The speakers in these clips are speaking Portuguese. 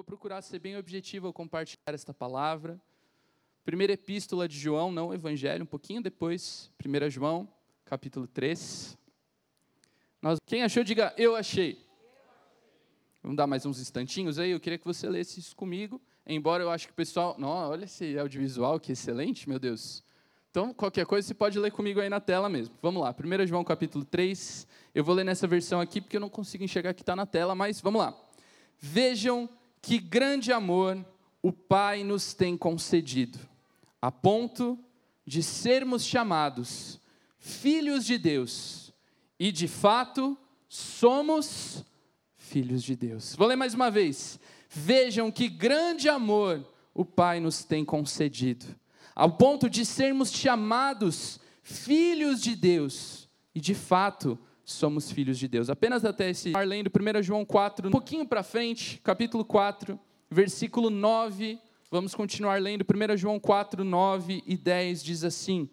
vou procurar ser bem objetivo ao compartilhar esta palavra. Primeira epístola de João, não evangelho, um pouquinho depois, 1 João, capítulo 3. Nós, quem achou, diga eu achei. Vamos dar mais uns instantinhos aí, eu queria que você lesse isso comigo, embora eu acho que o pessoal, não, olha esse audiovisual, que excelente, meu Deus. Então, qualquer coisa você pode ler comigo aí na tela mesmo. Vamos lá, 1 João capítulo 3. Eu vou ler nessa versão aqui porque eu não consigo enxergar que está na tela, mas vamos lá. Vejam que grande amor o Pai nos tem concedido, a ponto de sermos chamados filhos de Deus. E de fato, somos filhos de Deus. Vou ler mais uma vez. Vejam que grande amor o Pai nos tem concedido ao ponto de sermos chamados filhos de Deus. E de fato, somos filhos de Deus. Apenas até esse lendo 1 João 4, um pouquinho para frente, capítulo 4, versículo 9. Vamos continuar lendo 1 João 4, 9 e 10 diz assim: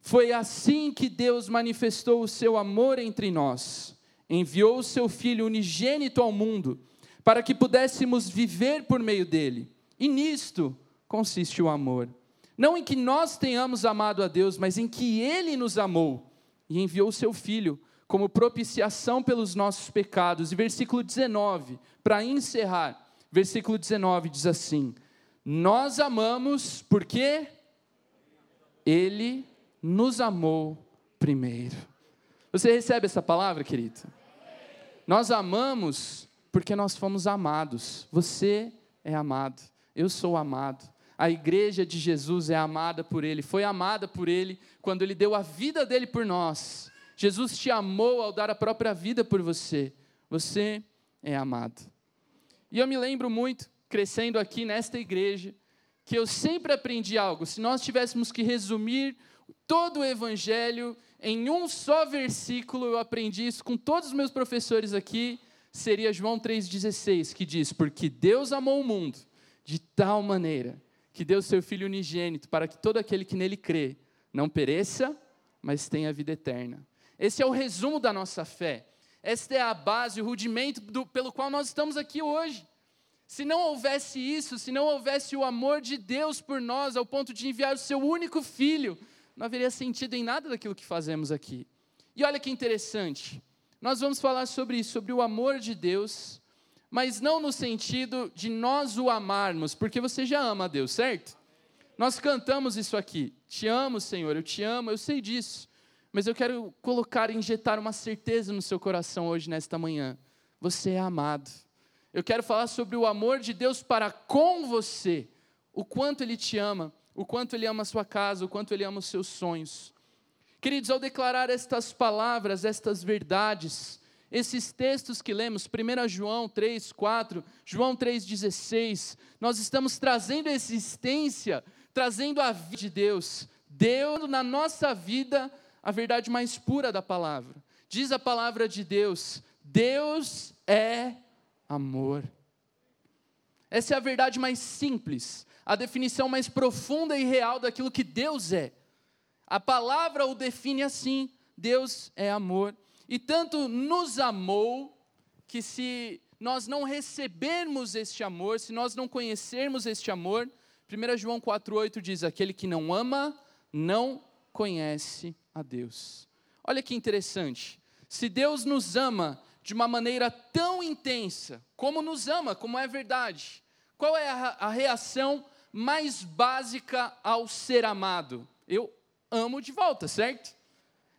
Foi assim que Deus manifestou o seu amor entre nós. Enviou o seu filho unigênito ao mundo, para que pudéssemos viver por meio dele. E nisto consiste o amor não em que nós tenhamos amado a Deus, mas em que Ele nos amou e enviou o seu Filho como propiciação pelos nossos pecados. E versículo 19, para encerrar, versículo 19 diz assim: Nós amamos porque Ele nos amou primeiro. Você recebe essa palavra, querido? Nós amamos porque nós fomos amados. Você é amado, eu sou amado. A igreja de Jesus é amada por Ele, foi amada por Ele quando Ele deu a vida dele por nós. Jesus te amou ao dar a própria vida por você. Você é amado. E eu me lembro muito, crescendo aqui nesta igreja, que eu sempre aprendi algo. Se nós tivéssemos que resumir todo o Evangelho em um só versículo, eu aprendi isso com todos os meus professores aqui, seria João 3,16, que diz: Porque Deus amou o mundo de tal maneira que deu seu Filho unigênito para que todo aquele que nele crê não pereça, mas tenha vida eterna. Esse é o resumo da nossa fé. Esta é a base, o rudimento do, pelo qual nós estamos aqui hoje. Se não houvesse isso, se não houvesse o amor de Deus por nós, ao ponto de enviar o seu único filho, não haveria sentido em nada daquilo que fazemos aqui. E olha que interessante, nós vamos falar sobre isso, sobre o amor de Deus mas não no sentido de nós o amarmos, porque você já ama a Deus, certo? Nós cantamos isso aqui. Te amo, Senhor, eu te amo, eu sei disso. Mas eu quero colocar injetar uma certeza no seu coração hoje, nesta manhã. Você é amado. Eu quero falar sobre o amor de Deus para com você. O quanto Ele te ama, o quanto Ele ama a sua casa, o quanto Ele ama os seus sonhos. Queridos, ao declarar estas palavras, estas verdades, esses textos que lemos, 1 João 3, 4, João 3,16, nós estamos trazendo a existência, trazendo a vida de Deus, Deus na nossa vida a verdade mais pura da palavra. Diz a palavra de Deus: Deus é amor. Essa é a verdade mais simples, a definição mais profunda e real daquilo que Deus é. A palavra o define assim: Deus é amor. E tanto nos amou, que se nós não recebermos este amor, se nós não conhecermos este amor, 1 João 4,8 diz: aquele que não ama, não conhece a Deus. Olha que interessante. Se Deus nos ama de uma maneira tão intensa, como nos ama, como é verdade, qual é a reação mais básica ao ser amado? Eu amo de volta, certo?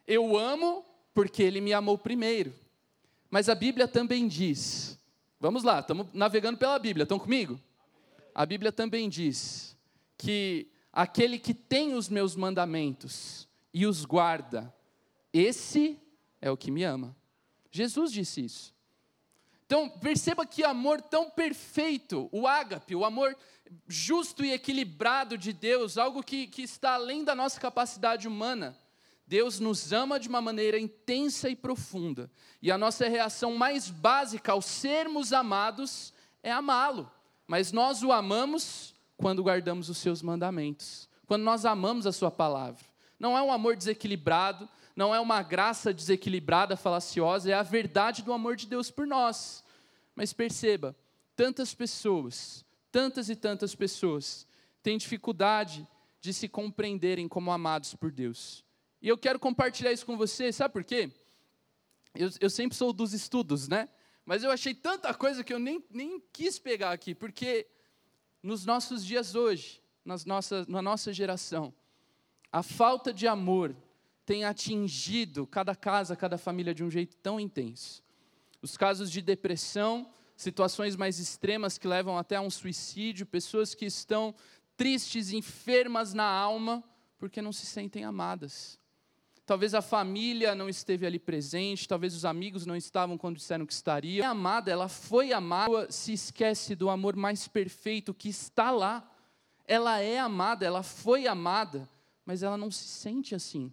Eu amo porque ele me amou primeiro. Mas a Bíblia também diz, vamos lá, estamos navegando pela Bíblia, estão comigo? A Bíblia também diz que aquele que tem os meus mandamentos e os guarda, esse é o que me ama. Jesus disse isso. Então, perceba que amor tão perfeito, o ágape, o amor justo e equilibrado de Deus, algo que, que está além da nossa capacidade humana, Deus nos ama de uma maneira intensa e profunda. E a nossa reação mais básica ao sermos amados é amá-lo. Mas nós o amamos quando guardamos os seus mandamentos, quando nós amamos a sua palavra. Não é um amor desequilibrado, não é uma graça desequilibrada, falaciosa, é a verdade do amor de Deus por nós. Mas perceba tantas pessoas, tantas e tantas pessoas, têm dificuldade de se compreenderem como amados por Deus. E eu quero compartilhar isso com você, sabe por quê? Eu, eu sempre sou dos estudos, né? Mas eu achei tanta coisa que eu nem, nem quis pegar aqui, porque nos nossos dias hoje, nas nossas, na nossa geração, a falta de amor tem atingido cada casa, cada família de um jeito tão intenso. Os casos de depressão, situações mais extremas que levam até a um suicídio, pessoas que estão tristes, enfermas na alma, porque não se sentem amadas. Talvez a família não esteve ali presente, talvez os amigos não estavam quando disseram que estaria. É amada, ela foi amada, se esquece do amor mais perfeito que está lá. Ela é amada, ela foi amada, mas ela não se sente assim.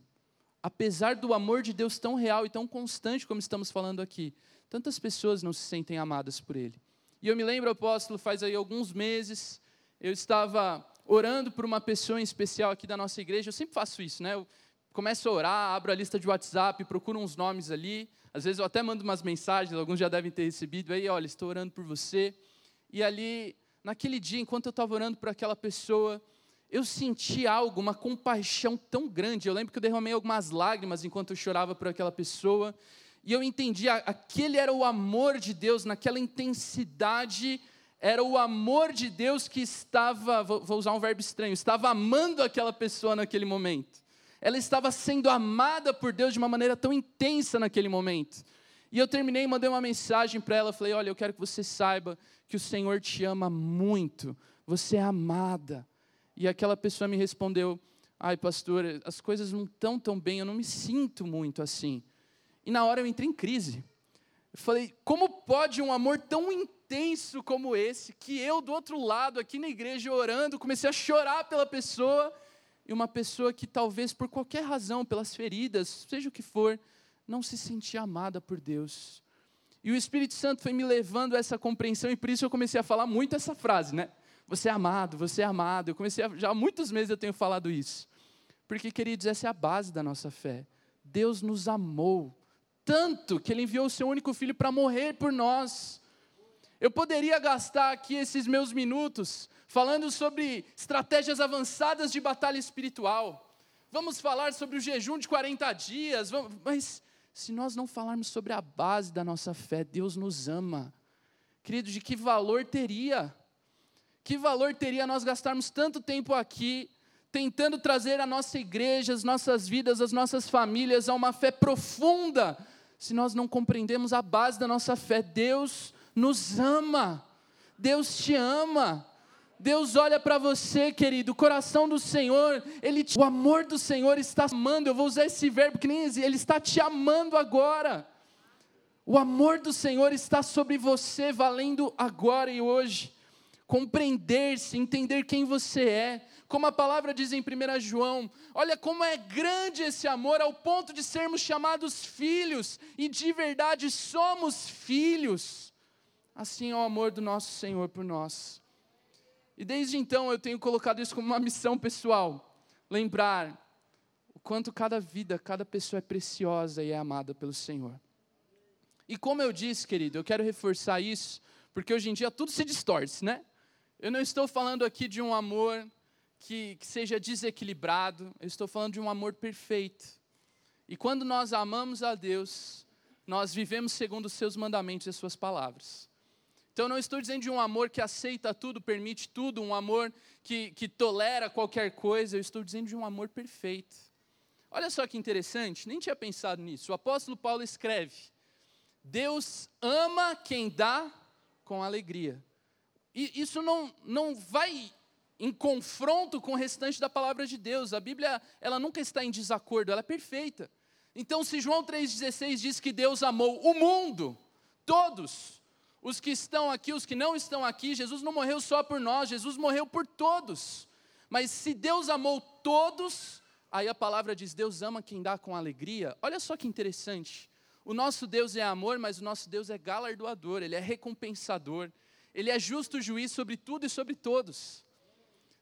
Apesar do amor de Deus tão real e tão constante como estamos falando aqui, tantas pessoas não se sentem amadas por Ele. E eu me lembro, apóstolo, faz aí alguns meses, eu estava orando por uma pessoa em especial aqui da nossa igreja. Eu sempre faço isso, né? Eu começo a orar, abro a lista de WhatsApp, procuro uns nomes ali. Às vezes eu até mando umas mensagens, alguns já devem ter recebido aí, olha, estou orando por você. E ali, naquele dia, enquanto eu estava orando por aquela pessoa, eu senti algo, uma compaixão tão grande. Eu lembro que eu derramei algumas lágrimas enquanto eu chorava por aquela pessoa. E eu entendi, aquele era o amor de Deus, naquela intensidade, era o amor de Deus que estava, vou usar um verbo estranho, estava amando aquela pessoa naquele momento. Ela estava sendo amada por Deus de uma maneira tão intensa naquele momento. E eu terminei mandei uma mensagem para ela, falei: "Olha, eu quero que você saiba que o Senhor te ama muito. Você é amada. E aquela pessoa me respondeu: Ai, pastor, as coisas não estão tão bem, eu não me sinto muito assim. E na hora eu entrei em crise. Eu falei: Como pode um amor tão intenso como esse, que eu do outro lado, aqui na igreja, orando, comecei a chorar pela pessoa, e uma pessoa que talvez por qualquer razão, pelas feridas, seja o que for, não se sentia amada por Deus. E o Espírito Santo foi me levando a essa compreensão, e por isso eu comecei a falar muito essa frase, né? Você é amado, você é amado. Eu comecei a, já há muitos meses eu tenho falado isso. Porque, queridos, essa é a base da nossa fé. Deus nos amou tanto que Ele enviou o Seu único Filho para morrer por nós. Eu poderia gastar aqui esses meus minutos falando sobre estratégias avançadas de batalha espiritual. Vamos falar sobre o jejum de 40 dias, vamos, mas se nós não falarmos sobre a base da nossa fé, Deus nos ama. Querido, de que valor teria que valor teria nós gastarmos tanto tempo aqui, tentando trazer a nossa igreja, as nossas vidas, as nossas famílias a uma fé profunda, se nós não compreendemos a base da nossa fé? Deus nos ama, Deus te ama. Deus olha para você, querido, o coração do Senhor, ele, o amor do Senhor está amando. Eu vou usar esse verbo que nem ele está te amando agora. O amor do Senhor está sobre você, valendo agora e hoje compreender-se, entender quem você é. Como a palavra diz em 1 João, olha como é grande esse amor ao ponto de sermos chamados filhos, e de verdade somos filhos. Assim é o amor do nosso Senhor por nós. E desde então eu tenho colocado isso como uma missão pessoal, lembrar o quanto cada vida, cada pessoa é preciosa e é amada pelo Senhor. E como eu disse, querido, eu quero reforçar isso, porque hoje em dia tudo se distorce, né? Eu não estou falando aqui de um amor que, que seja desequilibrado, eu estou falando de um amor perfeito. E quando nós amamos a Deus, nós vivemos segundo os seus mandamentos e as suas palavras. Então, não estou dizendo de um amor que aceita tudo, permite tudo, um amor que, que tolera qualquer coisa, eu estou dizendo de um amor perfeito. Olha só que interessante, nem tinha pensado nisso. O apóstolo Paulo escreve: Deus ama quem dá com alegria. E isso não, não vai em confronto com o restante da palavra de Deus. A Bíblia, ela nunca está em desacordo, ela é perfeita. Então, se João 3,16 diz que Deus amou o mundo, todos, os que estão aqui, os que não estão aqui, Jesus não morreu só por nós, Jesus morreu por todos. Mas se Deus amou todos, aí a palavra diz: Deus ama quem dá com alegria. Olha só que interessante. O nosso Deus é amor, mas o nosso Deus é galardoador, ele é recompensador. Ele é justo juiz sobre tudo e sobre todos.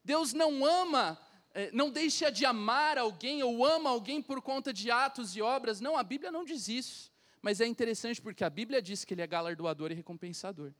Deus não ama, eh, não deixa de amar alguém ou ama alguém por conta de atos e obras. Não, a Bíblia não diz isso. Mas é interessante porque a Bíblia diz que ele é galardoador e recompensador.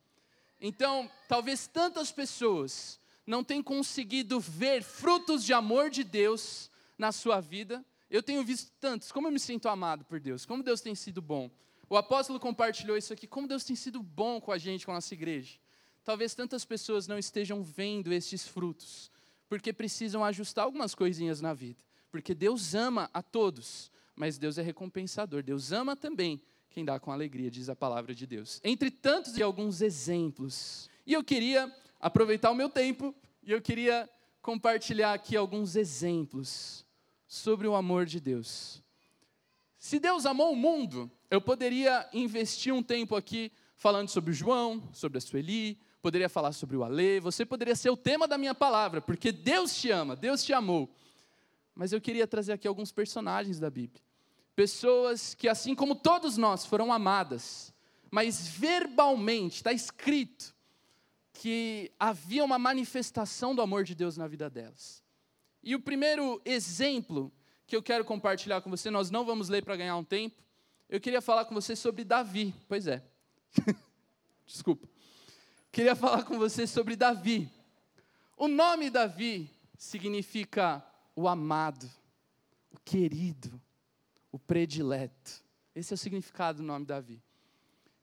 Então, talvez tantas pessoas não tenham conseguido ver frutos de amor de Deus na sua vida. Eu tenho visto tantos, como eu me sinto amado por Deus, como Deus tem sido bom. O apóstolo compartilhou isso aqui, como Deus tem sido bom com a gente, com a nossa igreja. Talvez tantas pessoas não estejam vendo estes frutos, porque precisam ajustar algumas coisinhas na vida. Porque Deus ama a todos, mas Deus é recompensador. Deus ama também quem dá com alegria, diz a palavra de Deus. Entre tantos e alguns exemplos. E eu queria aproveitar o meu tempo e eu queria compartilhar aqui alguns exemplos sobre o amor de Deus. Se Deus amou o mundo, eu poderia investir um tempo aqui falando sobre João, sobre a Sueli, poderia falar sobre o Alê, você poderia ser o tema da minha palavra, porque Deus te ama, Deus te amou. Mas eu queria trazer aqui alguns personagens da Bíblia pessoas que, assim como todos nós, foram amadas, mas verbalmente está escrito que havia uma manifestação do amor de Deus na vida delas. E o primeiro exemplo que eu quero compartilhar com você, nós não vamos ler para ganhar um tempo, eu queria falar com você sobre Davi. Pois é. Desculpa. Queria falar com você sobre Davi. O nome Davi significa o amado, o querido, o predileto. Esse é o significado do nome Davi.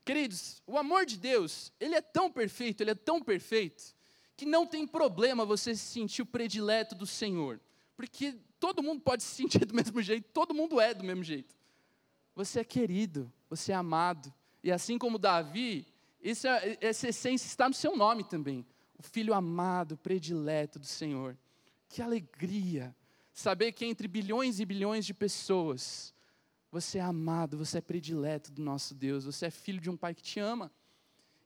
Queridos, o amor de Deus, ele é tão perfeito, ele é tão perfeito, que não tem problema você se sentir o predileto do Senhor. Porque todo mundo pode se sentir do mesmo jeito, todo mundo é do mesmo jeito. Você é querido, você é amado. E assim como Davi, essa, é, essa essência está no seu nome também. O filho amado, predileto do Senhor. Que alegria saber que entre bilhões e bilhões de pessoas, você é amado, você é predileto do nosso Deus, você é filho de um pai que te ama.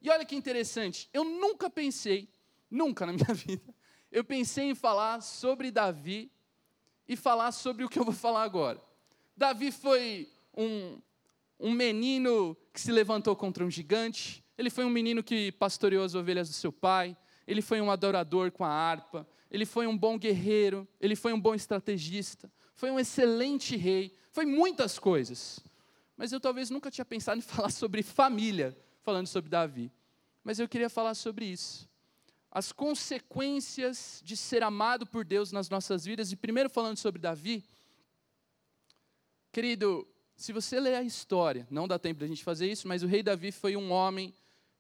E olha que interessante, eu nunca pensei, nunca na minha vida, eu pensei em falar sobre Davi e falar sobre o que eu vou falar agora. Davi foi um, um menino que se levantou contra um gigante, ele foi um menino que pastoreou as ovelhas do seu pai, ele foi um adorador com a harpa, ele foi um bom guerreiro, ele foi um bom estrategista, foi um excelente rei, foi muitas coisas. Mas eu talvez nunca tinha pensado em falar sobre família, falando sobre Davi. Mas eu queria falar sobre isso. As consequências de ser amado por Deus nas nossas vidas. E primeiro falando sobre Davi. Querido, se você ler a história, não dá tempo da gente fazer isso, mas o rei Davi foi um homem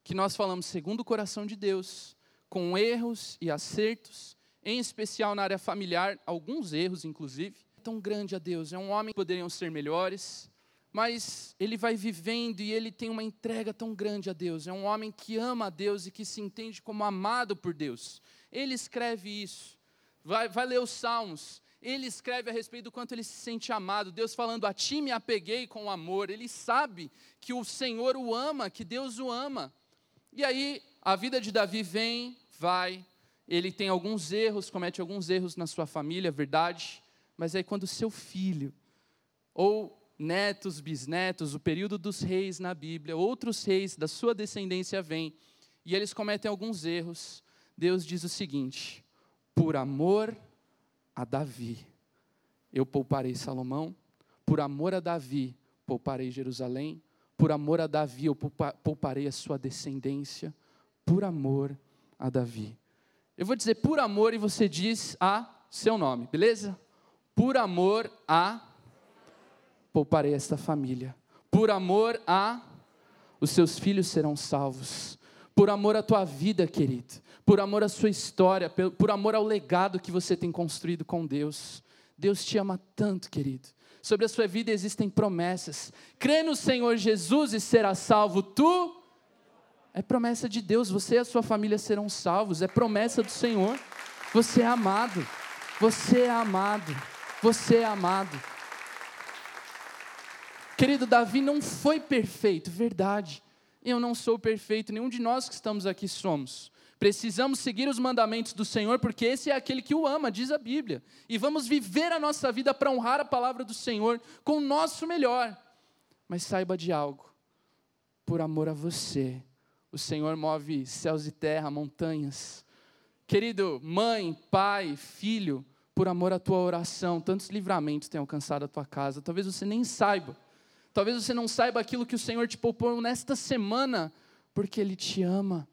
que nós falamos segundo o coração de Deus, com erros e acertos, em especial na área familiar, alguns erros, inclusive tão grande a Deus. É um homem que poderiam ser melhores, mas ele vai vivendo e ele tem uma entrega tão grande a Deus. É um homem que ama a Deus e que se entende como amado por Deus. Ele escreve isso. Vai, vai ler os Salmos. Ele escreve a respeito do quanto ele se sente amado. Deus falando: A ti me apeguei com amor. Ele sabe que o Senhor o ama, que Deus o ama. E aí, a vida de Davi vem, vai. Ele tem alguns erros, comete alguns erros na sua família, verdade mas aí quando seu filho, ou netos, bisnetos, o período dos reis na Bíblia, outros reis da sua descendência vêm, e eles cometem alguns erros, Deus diz o seguinte: por amor a Davi, eu pouparei Salomão, por amor a Davi, pouparei Jerusalém, por amor a Davi, eu pouparei a sua descendência, por amor a Davi. Eu vou dizer por amor e você diz a seu nome, beleza? Por amor a pouparei esta família. Por amor a os seus filhos serão salvos. Por amor à tua vida, querido. Por amor à sua história, por amor ao legado que você tem construído com Deus. Deus te ama tanto, querido. Sobre a sua vida existem promessas. Crê no Senhor Jesus e será salvo tu. É promessa de Deus, você e a sua família serão salvos. É promessa do Senhor. Você é amado. Você é amado. Você é amado. Querido, Davi não foi perfeito, verdade. Eu não sou perfeito, nenhum de nós que estamos aqui somos. Precisamos seguir os mandamentos do Senhor, porque esse é aquele que o ama, diz a Bíblia. E vamos viver a nossa vida para honrar a palavra do Senhor com o nosso melhor. Mas saiba de algo, por amor a você, o Senhor move céus e terra, montanhas. Querido, mãe, pai, filho, por amor à tua oração, tantos livramentos têm alcançado a tua casa. Talvez você nem saiba. Talvez você não saiba aquilo que o Senhor te poupou nesta semana, porque Ele te ama.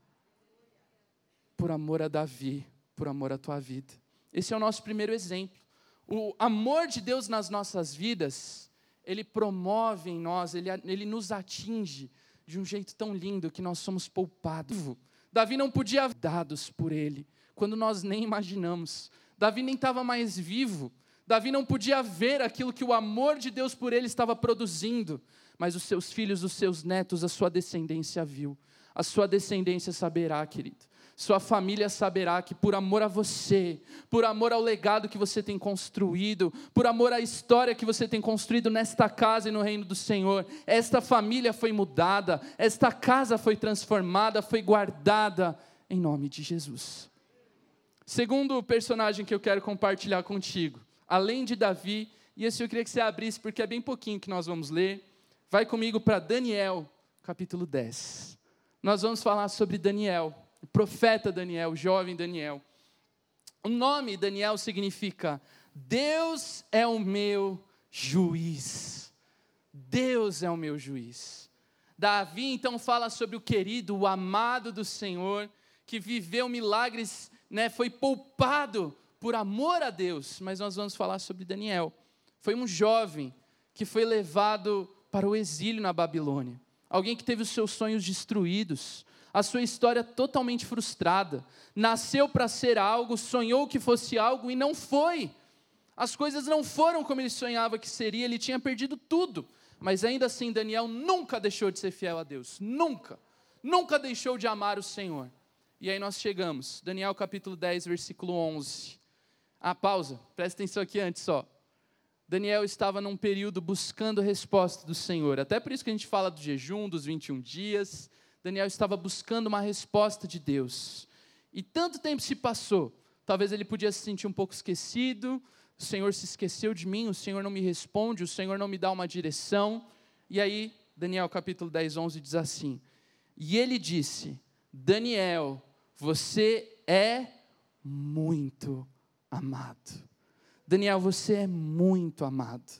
Por amor a Davi, por amor à tua vida. Esse é o nosso primeiro exemplo. O amor de Deus nas nossas vidas, ele promove em nós, ele, ele nos atinge de um jeito tão lindo que nós somos poupados. Davi não podia dados por ele, quando nós nem imaginamos. Davi nem estava mais vivo. Davi não podia ver aquilo que o amor de Deus por ele estava produzindo, mas os seus filhos, os seus netos, a sua descendência viu. A sua descendência saberá, querido sua família saberá que por amor a você, por amor ao legado que você tem construído, por amor à história que você tem construído nesta casa e no reino do Senhor, esta família foi mudada, esta casa foi transformada, foi guardada em nome de Jesus. Segundo personagem que eu quero compartilhar contigo, além de Davi, e esse eu queria que você abrisse porque é bem pouquinho que nós vamos ler. Vai comigo para Daniel, capítulo 10. Nós vamos falar sobre Daniel o profeta Daniel, o jovem Daniel. O nome Daniel significa Deus é o meu juiz. Deus é o meu juiz. Davi então fala sobre o querido, o amado do Senhor, que viveu milagres, né, foi poupado por amor a Deus. Mas nós vamos falar sobre Daniel. Foi um jovem que foi levado para o exílio na Babilônia. Alguém que teve os seus sonhos destruídos, a sua história totalmente frustrada. Nasceu para ser algo, sonhou que fosse algo e não foi. As coisas não foram como ele sonhava que seria, ele tinha perdido tudo. Mas ainda assim, Daniel nunca deixou de ser fiel a Deus. Nunca. Nunca deixou de amar o Senhor. E aí nós chegamos, Daniel capítulo 10, versículo 11. Ah, pausa, presta atenção aqui antes só. Daniel estava num período buscando a resposta do Senhor. Até por isso que a gente fala do jejum, dos 21 dias. Daniel estava buscando uma resposta de Deus. E tanto tempo se passou, talvez ele podia se sentir um pouco esquecido, o Senhor se esqueceu de mim, o Senhor não me responde, o Senhor não me dá uma direção. E aí, Daniel capítulo 10, 11 diz assim: E ele disse: Daniel, você é muito amado. Daniel, você é muito amado.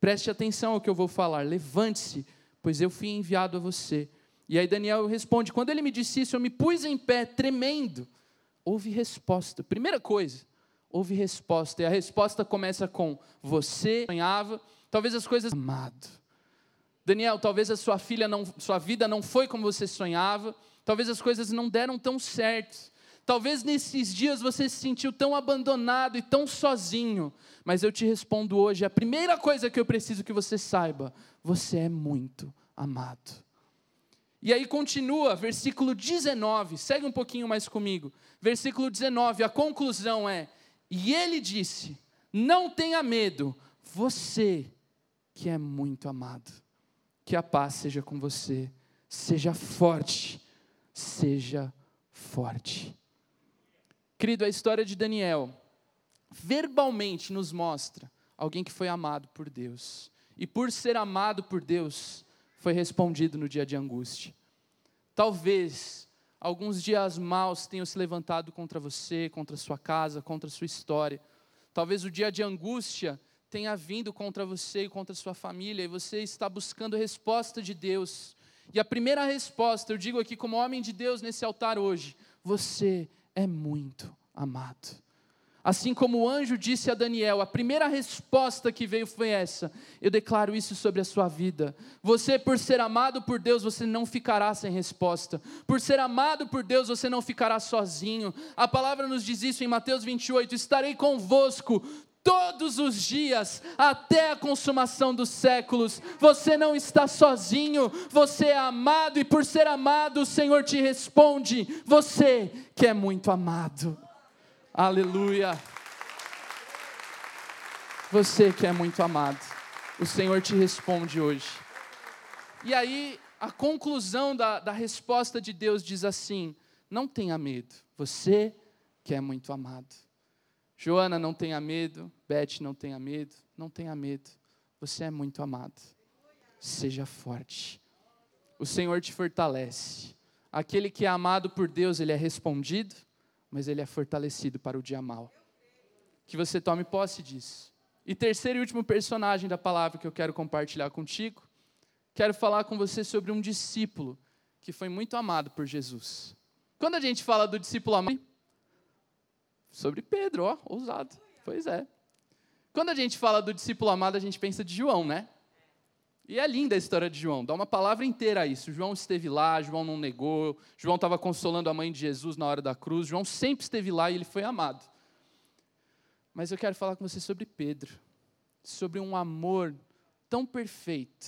Preste atenção ao que eu vou falar, levante-se, pois eu fui enviado a você e aí Daniel responde: Quando ele me disse isso, eu me pus em pé, tremendo. Houve resposta. Primeira coisa, houve resposta. E a resposta começa com: Você sonhava, talvez as coisas. Amado. Daniel, talvez a sua filha não, sua vida não foi como você sonhava, talvez as coisas não deram tão certo. Talvez nesses dias você se sentiu tão abandonado e tão sozinho, mas eu te respondo hoje: a primeira coisa que eu preciso que você saiba, você é muito amado. E aí continua, versículo 19, segue um pouquinho mais comigo. Versículo 19, a conclusão é: E ele disse: Não tenha medo, você que é muito amado. Que a paz seja com você. Seja forte, seja forte. Querido, a história de Daniel verbalmente nos mostra alguém que foi amado por Deus. E por ser amado por Deus, foi respondido no dia de angústia. Talvez alguns dias maus tenham se levantado contra você, contra sua casa, contra sua história. Talvez o dia de angústia tenha vindo contra você e contra sua família, e você está buscando a resposta de Deus. E a primeira resposta, eu digo aqui como homem de Deus nesse altar hoje: você é muito amado. Assim como o anjo disse a Daniel, a primeira resposta que veio foi essa: Eu declaro isso sobre a sua vida. Você, por ser amado por Deus, você não ficará sem resposta. Por ser amado por Deus, você não ficará sozinho. A palavra nos diz isso em Mateus 28: Estarei convosco todos os dias, até a consumação dos séculos. Você não está sozinho, você é amado, e por ser amado, o Senhor te responde: Você que é muito amado. Aleluia. Você que é muito amado, o Senhor te responde hoje. E aí, a conclusão da, da resposta de Deus diz assim: não tenha medo, você que é muito amado. Joana, não tenha medo. Beth, não tenha medo. Não tenha medo. Você é muito amado. Seja forte. O Senhor te fortalece. Aquele que é amado por Deus, ele é respondido mas ele é fortalecido para o dia mal. Que você tome posse disso. E terceiro e último personagem da palavra que eu quero compartilhar contigo, quero falar com você sobre um discípulo que foi muito amado por Jesus. Quando a gente fala do discípulo amado, sobre Pedro, ó, ousado. Pois é. Quando a gente fala do discípulo amado, a gente pensa de João, né? E é linda a história de João, dá uma palavra inteira a isso. João esteve lá, João não negou, João estava consolando a mãe de Jesus na hora da cruz, João sempre esteve lá e ele foi amado. Mas eu quero falar com você sobre Pedro, sobre um amor tão perfeito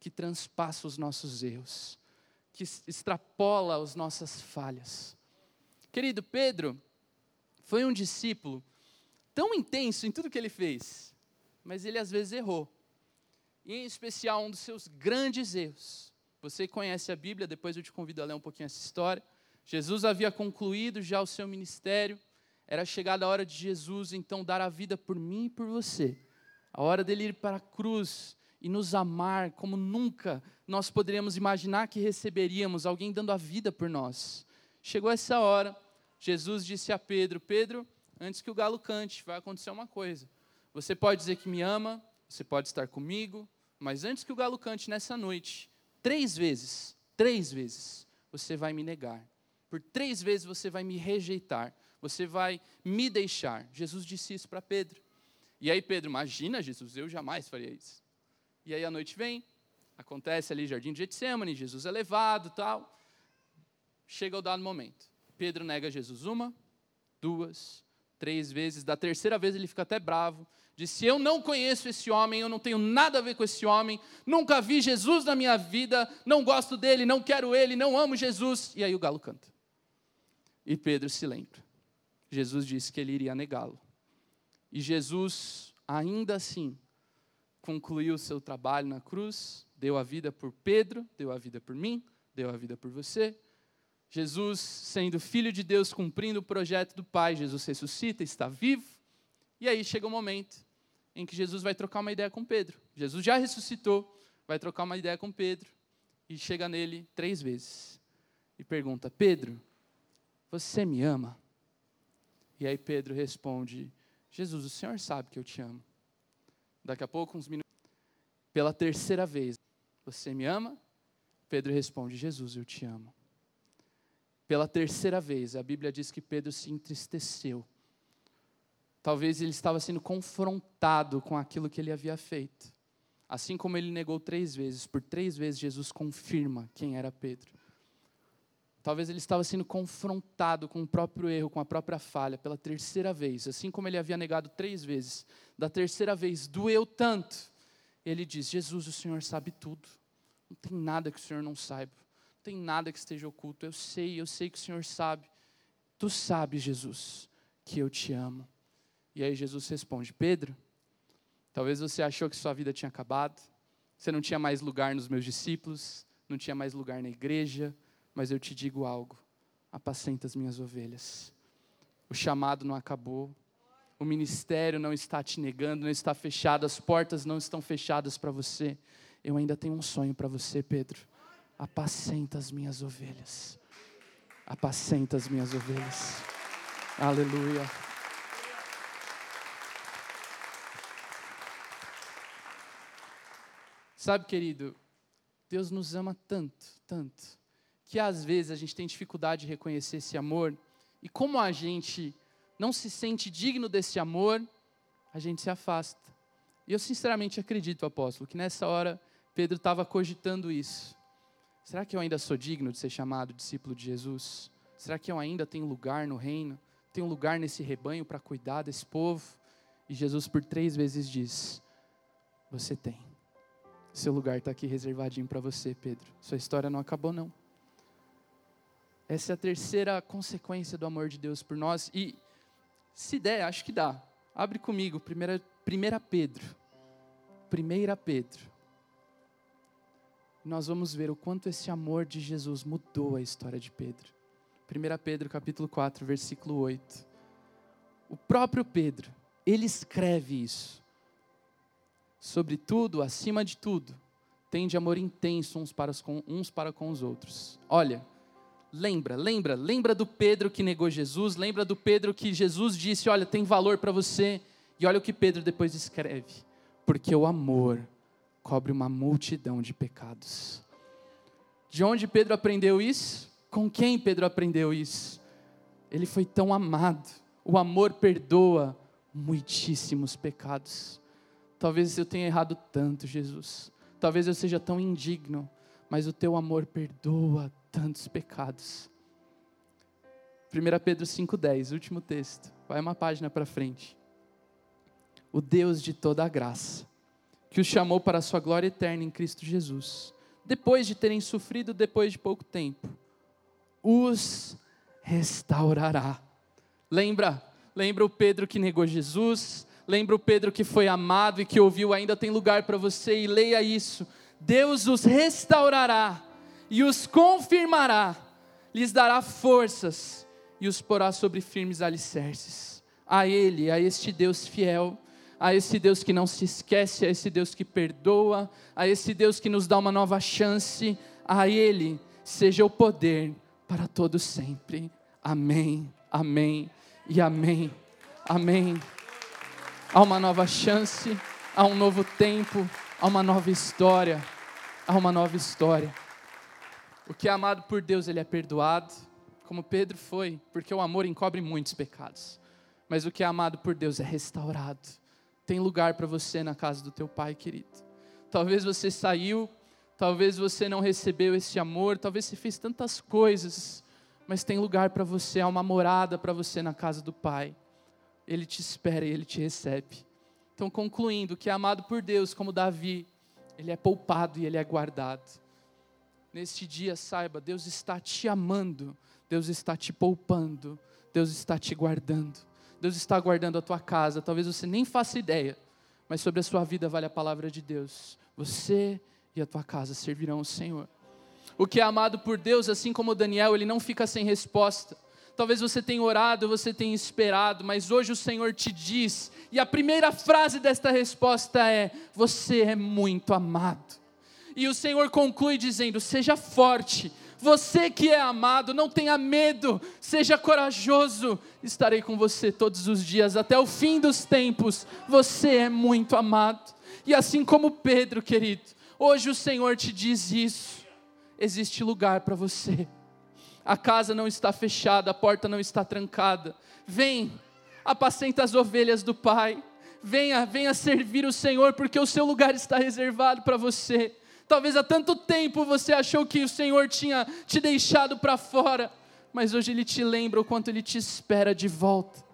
que transpassa os nossos erros, que extrapola as nossas falhas. Querido Pedro, foi um discípulo tão intenso em tudo que ele fez, mas ele às vezes errou e em especial um dos seus grandes erros. Você conhece a Bíblia, depois eu te convido a ler um pouquinho essa história. Jesus havia concluído já o seu ministério, era chegada a hora de Jesus então dar a vida por mim e por você. A hora dele ir para a cruz e nos amar como nunca nós poderíamos imaginar que receberíamos alguém dando a vida por nós. Chegou essa hora, Jesus disse a Pedro: Pedro, antes que o galo cante, vai acontecer uma coisa. Você pode dizer que me ama, você pode estar comigo, mas antes que o galo cante nessa noite, três vezes, três vezes, você vai me negar. Por três vezes você vai me rejeitar. Você vai me deixar. Jesus disse isso para Pedro. E aí Pedro, imagina Jesus, eu jamais faria isso. E aí a noite vem, acontece ali Jardim de Getsemane, Jesus é levado tal. Chega o dado momento. Pedro nega Jesus uma, duas, três vezes. Da terceira vez ele fica até bravo. Disse: Eu não conheço esse homem, eu não tenho nada a ver com esse homem, nunca vi Jesus na minha vida, não gosto dele, não quero ele, não amo Jesus. E aí o galo canta. E Pedro se lembra. Jesus disse que ele iria negá-lo. E Jesus, ainda assim, concluiu o seu trabalho na cruz, deu a vida por Pedro, deu a vida por mim, deu a vida por você. Jesus, sendo filho de Deus, cumprindo o projeto do Pai, Jesus ressuscita, está vivo. E aí chega o momento em que Jesus vai trocar uma ideia com Pedro. Jesus já ressuscitou, vai trocar uma ideia com Pedro e chega nele três vezes e pergunta: Pedro, você me ama? E aí Pedro responde: Jesus, o Senhor sabe que eu te amo. Daqui a pouco, uns minutos, pela terceira vez, você me ama? Pedro responde: Jesus, eu te amo. Pela terceira vez, a Bíblia diz que Pedro se entristeceu Talvez ele estava sendo confrontado com aquilo que ele havia feito. Assim como ele negou três vezes, por três vezes Jesus confirma quem era Pedro. Talvez ele estava sendo confrontado com o próprio erro, com a própria falha, pela terceira vez. Assim como ele havia negado três vezes, da terceira vez doeu tanto. Ele diz: Jesus, o Senhor sabe tudo. Não tem nada que o Senhor não saiba. Não tem nada que esteja oculto. Eu sei, eu sei que o Senhor sabe. Tu sabes, Jesus, que eu te amo. E aí Jesus responde: Pedro, talvez você achou que sua vida tinha acabado, você não tinha mais lugar nos meus discípulos, não tinha mais lugar na igreja, mas eu te digo algo: apacenta as minhas ovelhas. O chamado não acabou, o ministério não está te negando, não está fechado, as portas não estão fechadas para você. Eu ainda tenho um sonho para você, Pedro. Apacenta as minhas ovelhas. Apacenta as minhas ovelhas. Aleluia. Sabe, querido, Deus nos ama tanto, tanto, que às vezes a gente tem dificuldade de reconhecer esse amor, e como a gente não se sente digno desse amor, a gente se afasta. E eu sinceramente acredito, apóstolo, que nessa hora Pedro estava cogitando isso. Será que eu ainda sou digno de ser chamado discípulo de Jesus? Será que eu ainda tenho lugar no reino? Tenho lugar nesse rebanho para cuidar desse povo? E Jesus por três vezes diz: Você tem. Seu lugar está aqui reservadinho para você, Pedro. Sua história não acabou, não. Essa é a terceira consequência do amor de Deus por nós. E, se der, acho que dá. Abre comigo, primeira, primeira Pedro. Primeira Pedro. Nós vamos ver o quanto esse amor de Jesus mudou a história de Pedro. 1 Pedro capítulo 4, versículo 8. O próprio Pedro, ele escreve isso. Sobretudo, acima de tudo, tende amor intenso uns para, com, uns para com os outros. Olha, lembra, lembra, lembra do Pedro que negou Jesus, lembra do Pedro que Jesus disse: Olha, tem valor para você. E olha o que Pedro depois escreve: Porque o amor cobre uma multidão de pecados. De onde Pedro aprendeu isso? Com quem Pedro aprendeu isso? Ele foi tão amado. O amor perdoa muitíssimos pecados. Talvez eu tenha errado tanto, Jesus. Talvez eu seja tão indigno, mas o teu amor perdoa tantos pecados. 1 Pedro 5,10, último texto. Vai uma página para frente. O Deus de toda a graça, que os chamou para a sua glória eterna em Cristo Jesus, depois de terem sofrido depois de pouco tempo, os restaurará. Lembra? Lembra o Pedro que negou Jesus? Lembra o Pedro que foi amado e que ouviu, ainda tem lugar para você e leia isso. Deus os restaurará e os confirmará, lhes dará forças e os porá sobre firmes alicerces. A Ele, a este Deus fiel, a esse Deus que não se esquece, a esse Deus que perdoa, a esse Deus que nos dá uma nova chance, a Ele seja o poder para todo sempre. Amém, amém e amém. Amém. Há uma nova chance, há um novo tempo, há uma nova história, há uma nova história. O que é amado por Deus, ele é perdoado como Pedro foi, porque o amor encobre muitos pecados. Mas o que é amado por Deus é restaurado. Tem lugar para você na casa do teu pai, querido. Talvez você saiu, talvez você não recebeu esse amor, talvez você fez tantas coisas, mas tem lugar para você, há uma morada para você na casa do pai. Ele te espera e ele te recebe. Então, concluindo, que é amado por Deus, como Davi, ele é poupado e ele é guardado. Neste dia, saiba, Deus está te amando Deus está te poupando, Deus está te guardando, Deus está guardando a tua casa. Talvez você nem faça ideia, mas sobre a sua vida vale a palavra de Deus. Você e a tua casa servirão o Senhor. O que é amado por Deus, assim como Daniel, ele não fica sem resposta. Talvez você tenha orado, você tenha esperado, mas hoje o Senhor te diz, e a primeira frase desta resposta é: Você é muito amado. E o Senhor conclui dizendo: Seja forte, você que é amado, não tenha medo, seja corajoso. Estarei com você todos os dias, até o fim dos tempos. Você é muito amado. E assim como Pedro, querido, hoje o Senhor te diz isso. Existe lugar para você. A casa não está fechada, a porta não está trancada. Vem, apacenta as ovelhas do Pai. Venha, venha servir o Senhor, porque o seu lugar está reservado para você. Talvez há tanto tempo você achou que o Senhor tinha te deixado para fora, mas hoje Ele te lembra o quanto Ele te espera de volta.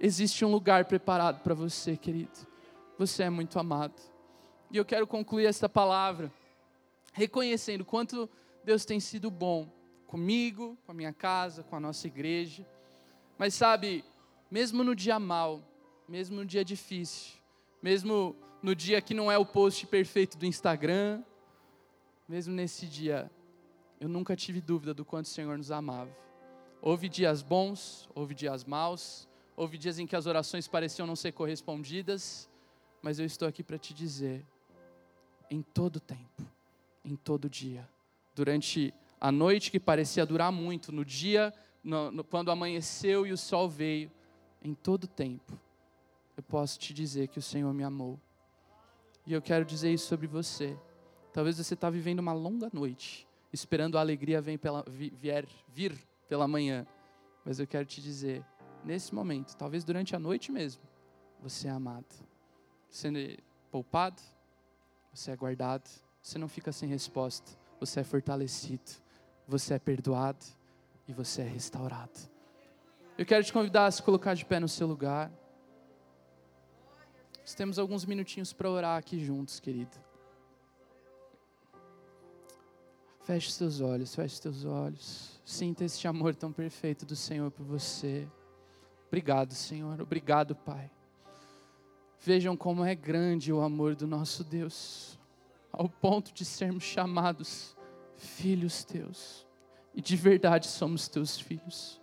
Existe um lugar preparado para você, querido. Você é muito amado. E eu quero concluir esta palavra reconhecendo quanto Deus tem sido bom comigo, com a minha casa, com a nossa igreja. Mas sabe, mesmo no dia mal, mesmo no dia difícil, mesmo no dia que não é o post perfeito do Instagram, mesmo nesse dia, eu nunca tive dúvida do quanto o Senhor nos amava. Houve dias bons, houve dias maus, houve dias em que as orações pareciam não ser correspondidas, mas eu estou aqui para te dizer, em todo tempo, em todo dia, durante a noite que parecia durar muito, no dia, no, no, quando amanheceu e o sol veio, em todo tempo, eu posso te dizer que o Senhor me amou. E eu quero dizer isso sobre você. Talvez você está vivendo uma longa noite, esperando a alegria vem pela, vier, vir pela manhã. Mas eu quero te dizer, nesse momento, talvez durante a noite mesmo, você é amado. Você é poupado, você é guardado, você não fica sem resposta, você é fortalecido, você é perdoado e você é restaurado. Eu quero te convidar a se colocar de pé no seu lugar. Nós temos alguns minutinhos para orar aqui juntos, querido. Feche seus olhos, feche seus olhos. Sinta este amor tão perfeito do Senhor por você. Obrigado, Senhor. Obrigado, Pai. Vejam como é grande o amor do nosso Deus, ao ponto de sermos chamados filhos teus. E de verdade somos teus filhos.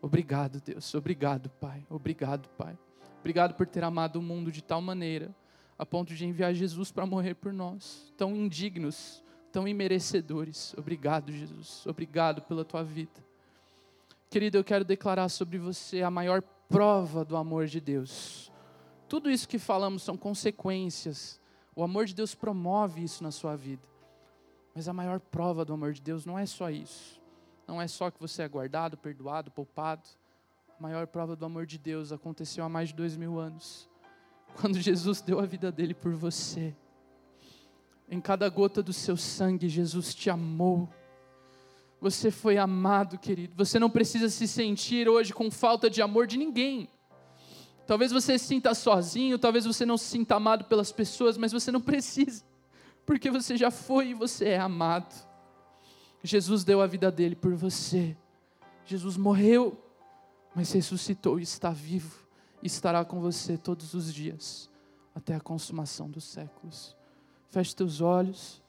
Obrigado, Deus. Obrigado, Pai. Obrigado, Pai. Obrigado por ter amado o mundo de tal maneira, a ponto de enviar Jesus para morrer por nós, tão indignos tão imerecedores. Obrigado, Jesus. Obrigado pela tua vida. Querido, eu quero declarar sobre você a maior prova do amor de Deus. Tudo isso que falamos são consequências. O amor de Deus promove isso na sua vida. Mas a maior prova do amor de Deus não é só isso. não é só que você é guardado, perdoado, poupado. A maior prova do amor de Deus aconteceu há mais de dois mil anos, quando Jesus deu a vida dele por você. Em cada gota do seu sangue, Jesus te amou. Você foi amado, querido. Você não precisa se sentir hoje com falta de amor de ninguém. Talvez você se sinta sozinho, talvez você não se sinta amado pelas pessoas, mas você não precisa, porque você já foi e você é amado. Jesus deu a vida dele por você. Jesus morreu, mas ressuscitou e está vivo e estará com você todos os dias, até a consumação dos séculos. Feche teus olhos.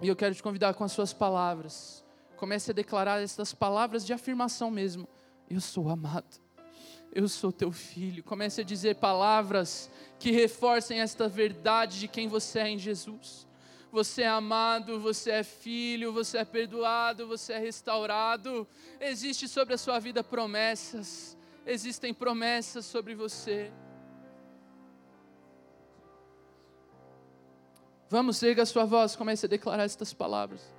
E eu quero te convidar com as suas palavras. Comece a declarar essas palavras de afirmação mesmo. Eu sou amado eu sou teu filho. Comece a dizer palavras que reforcem esta verdade de quem você é em Jesus. Você é amado, você é filho, você é perdoado, você é restaurado. Existe sobre a sua vida promessas. Existem promessas sobre você. Vamos, erga a sua voz, comece a declarar estas palavras.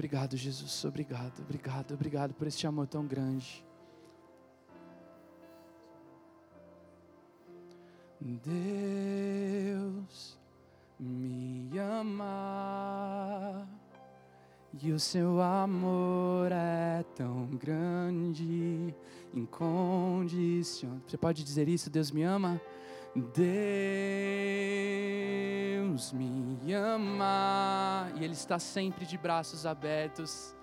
Obrigado, Jesus. Obrigado, obrigado, obrigado por este amor tão grande. Deus me ama e o seu amor é tão grande, incondicional. Você pode dizer isso? Deus me ama? Deus me ama e Ele está sempre de braços abertos.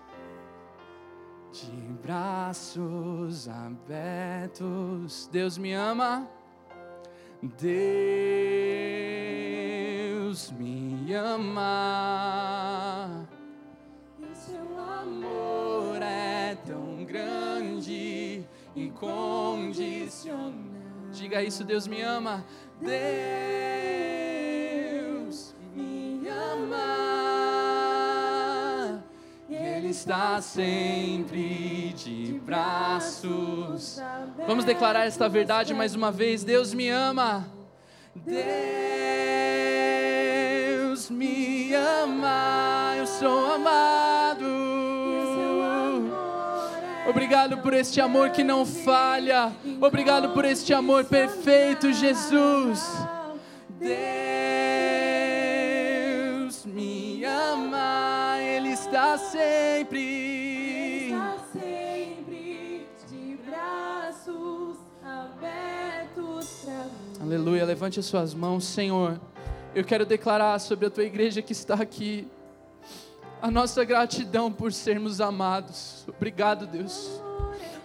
De braços abertos, Deus me ama. Deus me ama. E seu amor é tão grande, incondicional Diga isso, Deus me ama. Deus me ama. Ele está sempre de braços. Vamos declarar esta verdade mais uma vez. Deus me ama. Deus me ama. Eu sou amado. Obrigado por este amor que não falha. Obrigado por este amor perfeito, Jesus. Deus me ama, Ele está sempre. Está sempre de braços abertos mim. Aleluia. Levante as suas mãos, Senhor. Eu quero declarar sobre a tua igreja que está aqui a nossa gratidão por sermos amados. Obrigado, Deus.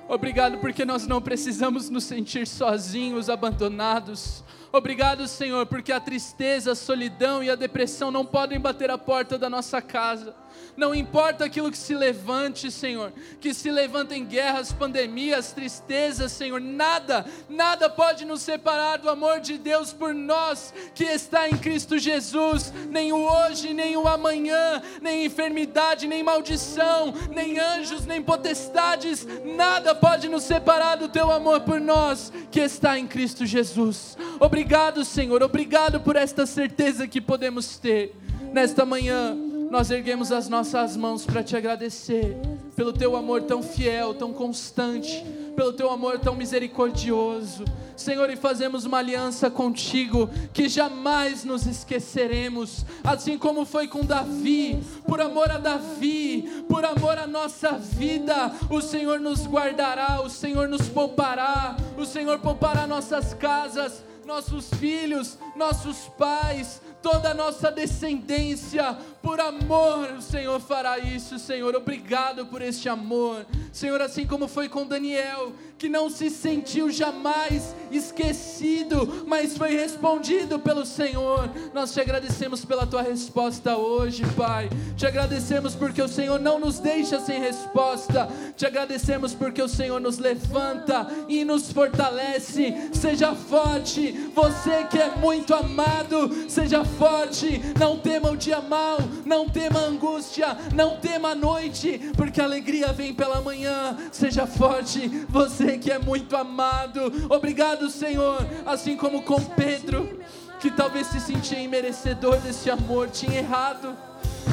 Obrigado porque nós não precisamos nos sentir sozinhos, abandonados. Obrigado, Senhor, porque a tristeza, a solidão e a depressão não podem bater a porta da nossa casa. Não importa aquilo que se levante, Senhor, que se levantem guerras, pandemias, tristezas, Senhor, nada, nada pode nos separar do amor de Deus por nós que está em Cristo Jesus. Nem o hoje, nem o amanhã, nem enfermidade, nem maldição, nem anjos, nem potestades, nada pode nos separar do teu amor por nós que está em Cristo Jesus. Obrigado, Senhor, obrigado por esta certeza que podemos ter. Nesta manhã nós erguemos as nossas mãos para te agradecer pelo teu amor tão fiel, tão constante, pelo teu amor tão misericordioso. Senhor, e fazemos uma aliança contigo que jamais nos esqueceremos, assim como foi com Davi, por amor a Davi, por amor à nossa vida, o Senhor nos guardará, o Senhor nos poupará, o Senhor poupará nossas casas, nossos filhos, nossos pais, toda a nossa descendência, por amor, o Senhor fará isso, Senhor. Obrigado por este amor, Senhor. Assim como foi com Daniel, que não se sentiu jamais esquecido, mas foi respondido pelo Senhor. Nós te agradecemos pela tua resposta hoje, Pai. Te agradecemos porque o Senhor não nos deixa sem resposta. Te agradecemos porque o Senhor nos levanta e nos fortalece. Seja forte, você que é muito amado, seja forte. Não tema o dia mal, não tema angústia, não tema a noite, porque a alegria vem pela manhã. Seja forte, você que é muito amado. Obrigado, Senhor. Assim como com Pedro que talvez se sentia imerecedor desse amor, tinha errado.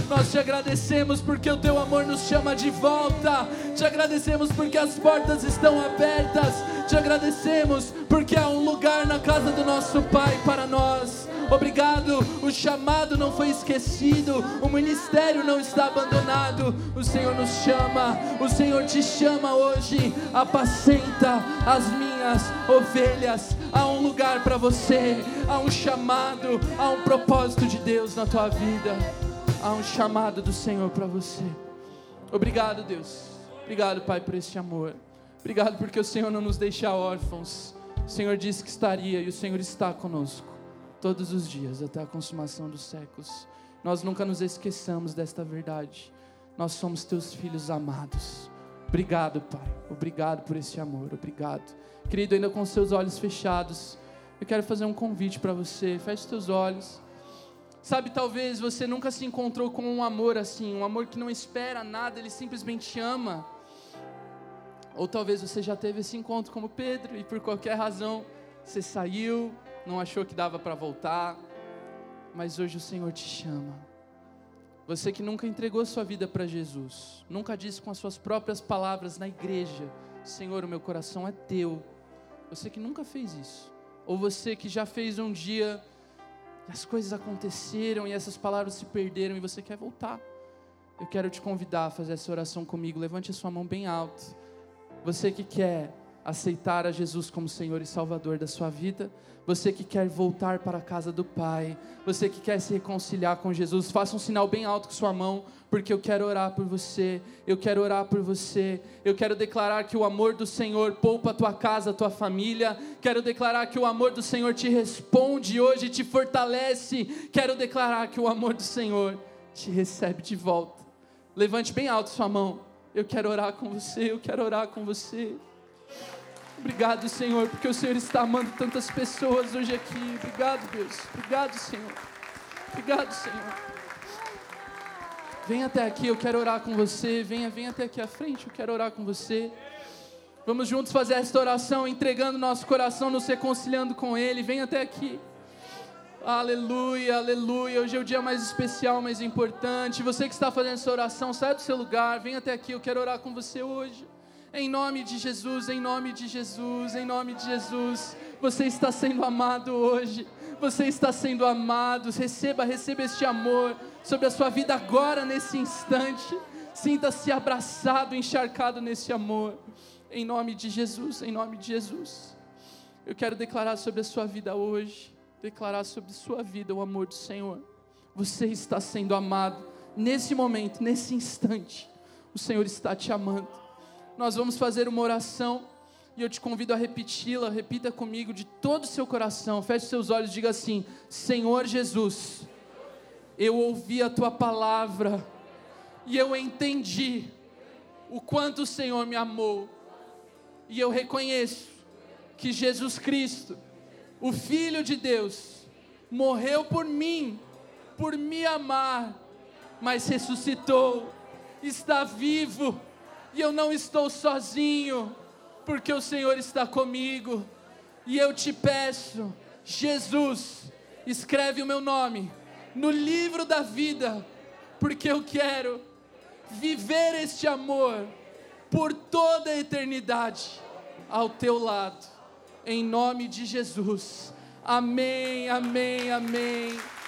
Nós te agradecemos porque o teu amor nos chama de volta. Te agradecemos porque as portas estão abertas. Te agradecemos porque há um lugar na casa do nosso Pai para nós. Obrigado, o chamado não foi esquecido, o ministério não está abandonado. O Senhor nos chama, o Senhor te chama hoje. Apacenta as minhas ovelhas. Há um lugar para você, há um chamado, há um propósito de Deus na tua vida. Há um chamado do Senhor para você. Obrigado, Deus. Obrigado, Pai, por este amor. Obrigado porque o Senhor não nos deixa órfãos. O Senhor disse que estaria e o Senhor está conosco todos os dias até a consumação dos séculos. Nós nunca nos esqueçamos desta verdade. Nós somos teus filhos amados. Obrigado, Pai. Obrigado por esse amor. Obrigado. Querido, ainda com seus olhos fechados, eu quero fazer um convite para você. Feche seus olhos. Sabe, talvez você nunca se encontrou com um amor assim, um amor que não espera nada, ele simplesmente ama. Ou talvez você já teve esse encontro como Pedro e por qualquer razão você saiu, não achou que dava para voltar, mas hoje o Senhor te chama. Você que nunca entregou sua vida para Jesus, nunca disse com as suas próprias palavras na igreja: Senhor, o meu coração é teu. Você que nunca fez isso, ou você que já fez um dia as coisas aconteceram e essas palavras se perderam e você quer voltar. Eu quero te convidar a fazer essa oração comigo. Levante a sua mão bem alto. Você que quer aceitar a Jesus como Senhor e Salvador da sua vida, você que quer voltar para a casa do Pai, você que quer se reconciliar com Jesus, faça um sinal bem alto com sua mão, porque eu quero orar por você, eu quero orar por você, eu quero declarar que o amor do Senhor poupa a tua casa, a tua família, quero declarar que o amor do Senhor te responde hoje, te fortalece, quero declarar que o amor do Senhor te recebe de volta. Levante bem alto sua mão, eu quero orar com você, eu quero orar com você. Obrigado, Senhor, porque o Senhor está amando tantas pessoas hoje aqui. Obrigado, Deus. Obrigado, Senhor. Obrigado, Senhor. Vem até aqui, eu quero orar com você. Venha, venha até aqui à frente, eu quero orar com você. Vamos juntos fazer esta oração, entregando nosso coração, nos reconciliando com Ele. Vem até aqui. Aleluia, aleluia. Hoje é o dia mais especial, mais importante. Você que está fazendo essa oração, sai do seu lugar, vem até aqui. Eu quero orar com você hoje. Em nome de Jesus, em nome de Jesus, em nome de Jesus. Você está sendo amado hoje. Você está sendo amado. Receba, receba este amor sobre a sua vida agora, nesse instante. Sinta-se abraçado, encharcado nesse amor. Em nome de Jesus, em nome de Jesus. Eu quero declarar sobre a sua vida hoje, declarar sobre sua vida o amor do Senhor. Você está sendo amado nesse momento, nesse instante. O Senhor está te amando nós vamos fazer uma oração e eu te convido a repeti-la, repita comigo de todo o seu coração, feche seus olhos e diga assim: Senhor Jesus, eu ouvi a tua palavra e eu entendi o quanto o Senhor me amou, e eu reconheço que Jesus Cristo, o Filho de Deus, morreu por mim, por me amar, mas ressuscitou, está vivo e eu não estou sozinho, porque o Senhor está comigo. E eu te peço, Jesus, escreve o meu nome no livro da vida, porque eu quero viver este amor por toda a eternidade ao teu lado, em nome de Jesus. Amém, amém, amém.